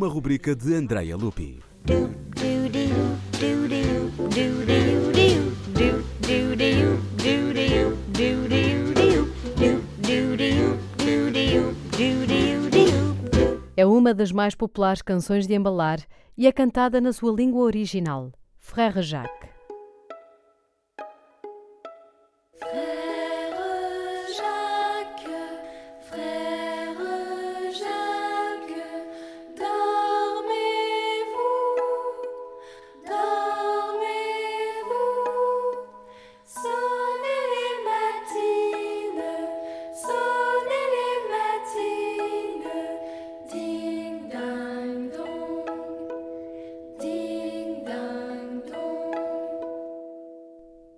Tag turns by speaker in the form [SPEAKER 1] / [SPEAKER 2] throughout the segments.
[SPEAKER 1] uma rubrica de Andrea Lupi.
[SPEAKER 2] É uma das mais populares canções de embalar e é cantada na sua língua original, Frère Jacques.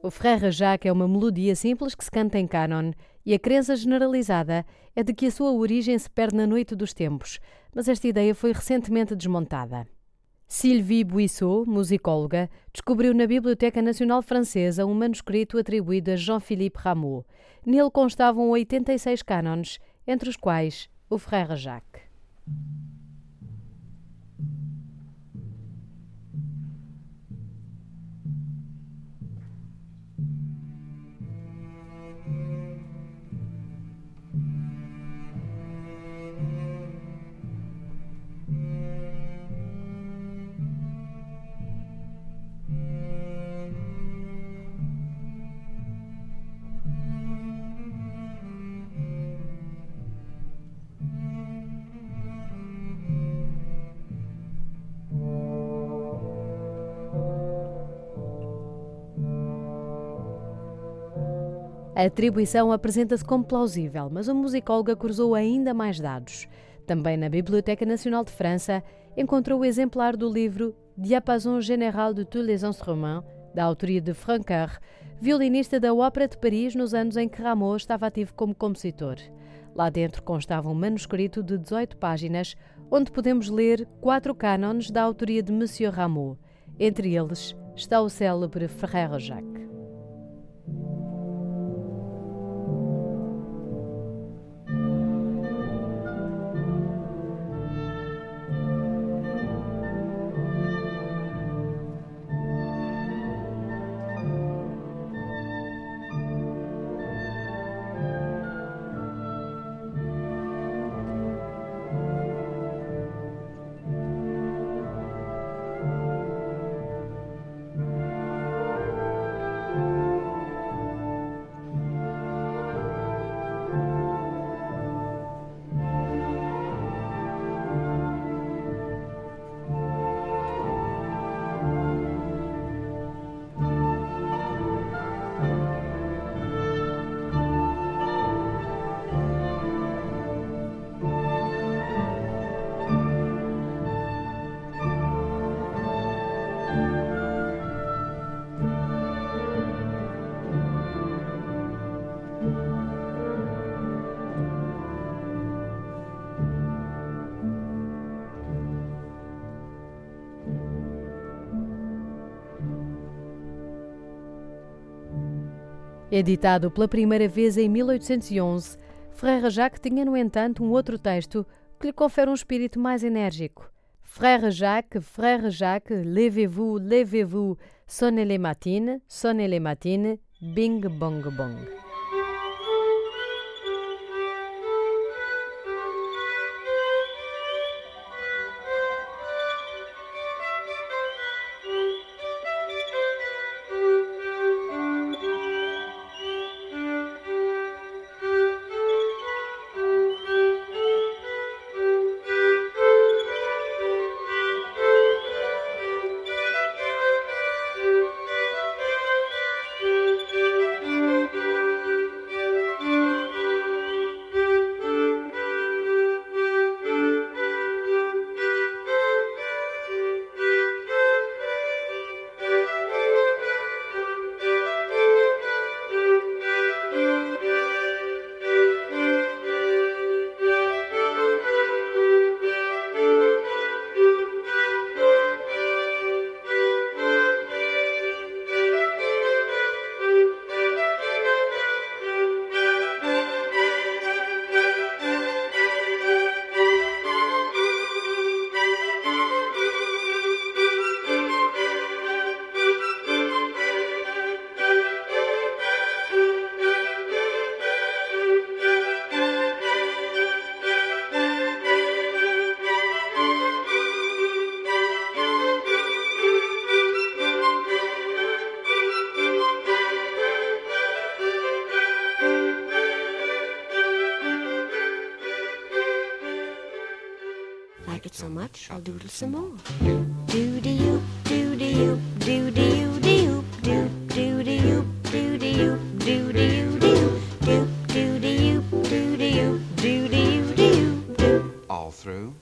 [SPEAKER 2] O Frère Jacques é uma melodia simples que se canta em canon e a crença generalizada é de que a sua origem se perde na noite dos tempos, mas esta ideia foi recentemente desmontada. Sylvie Buissot, musicóloga, descobriu na Biblioteca Nacional Francesa um manuscrito atribuído a Jean-Philippe Rameau. Nele constavam 86 cânones, entre os quais o Frère Jacques. A atribuição apresenta-se como plausível, mas a musicóloga cruzou ainda mais dados. Também na Biblioteca Nacional de França encontrou o exemplar do livro Diapason Général de tous les instruments, da autoria de Francoeur, violinista da Ópera de Paris nos anos em que Rameau estava ativo como compositor. Lá dentro constava um manuscrito de 18 páginas, onde podemos ler quatro cânones da autoria de Monsieur Rameau. Entre eles está o célebre Frère Jacques. Editado pela primeira vez em 1811, Frère Jacques tinha, no entanto, um outro texto que lhe confere um espírito mais enérgico. Frère Jacques, Frère Jacques, levez-vous, levez-vous, sonnez les matines, sonnez les matines, bing bong bong.
[SPEAKER 3] Like it so much, I'll doodle some more. Doody oop, doody oop, doody oop, doop, doop, doody oop, doody oop, doody oop, doop, doop, doody oop, doody oop, doody oop, doop, doop.
[SPEAKER 4] All through.